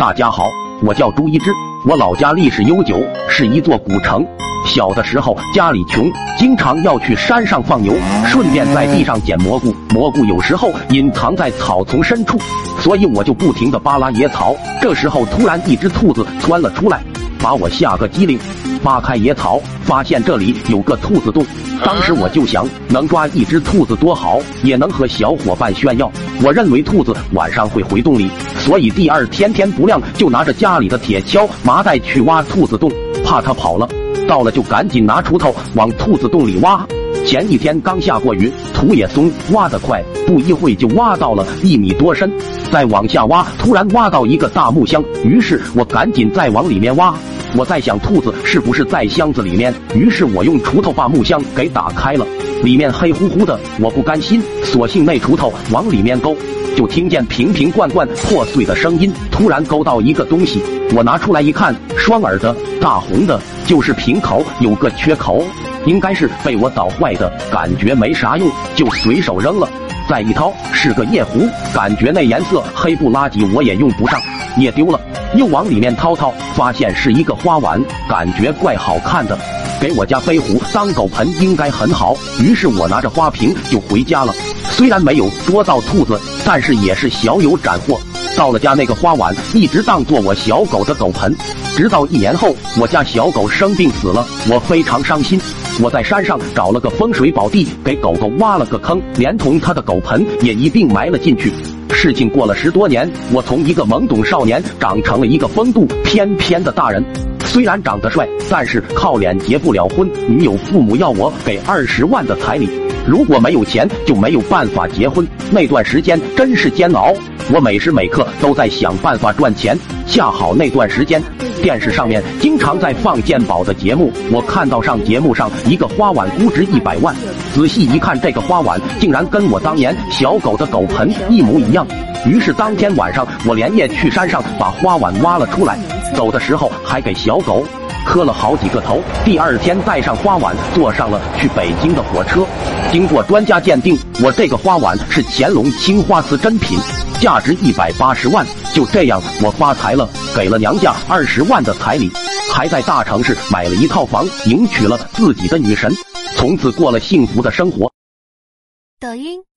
大家好，我叫朱一之，我老家历史悠久，是一座古城。小的时候家里穷，经常要去山上放牛，顺便在地上捡蘑菇。蘑菇有时候隐藏在草丛深处，所以我就不停地扒拉野草。这时候突然一只兔子窜了出来，把我吓个机灵。扒开野草，发现这里有个兔子洞。当时我就想，能抓一只兔子多好，也能和小伙伴炫耀。我认为兔子晚上会回洞里，所以第二天天不亮就拿着家里的铁锹、麻袋去挖兔子洞，怕它跑了。到了就赶紧拿锄头往兔子洞里挖。前一天刚下过雨，土也松，挖得快，不一会就挖到了一米多深。再往下挖，突然挖到一个大木箱，于是我赶紧再往里面挖。我在想兔子是不是在箱子里面，于是我用锄头把木箱给打开了，里面黑乎乎的，我不甘心，索性那锄头往里面勾，就听见瓶瓶罐罐破碎的声音。突然勾到一个东西，我拿出来一看，双耳的大红的，就是瓶口有个缺口，应该是被我捣坏的，感觉没啥用，就随手扔了。再一掏，是个夜壶，感觉那颜色黑不拉几，我也用不上，也丢了。又往里面掏掏，发现是一个花碗，感觉怪好看的，给我家飞虎当狗盆应该很好。于是我拿着花瓶就回家了。虽然没有捉到兔子，但是也是小有斩获。到了家，那个花碗一直当做我小狗的狗盆，直到一年后，我家小狗生病死了，我非常伤心。我在山上找了个风水宝地，给狗狗挖了个坑，连同它的狗盆也一并埋了进去。事情过了十多年，我从一个懵懂少年长成了一个风度翩翩的大人。虽然长得帅，但是靠脸结不了婚。女友父母要我给二十万的彩礼，如果没有钱就没有办法结婚。那段时间真是煎熬，我每时每刻都在想办法赚钱。恰好那段时间。电视上面经常在放鉴宝的节目，我看到上节目上一个花碗估值一百万，仔细一看，这个花碗竟然跟我当年小狗的狗盆一模一样。于是当天晚上，我连夜去山上把花碗挖了出来，走的时候还给小狗磕了好几个头。第二天带上花碗，坐上了去北京的火车。经过专家鉴定，我这个花碗是乾隆青花瓷真品。价值一百八十万，就这样我发财了，给了娘家二十万的彩礼，还在大城市买了一套房，迎娶了自己的女神，从此过了幸福的生活。抖音。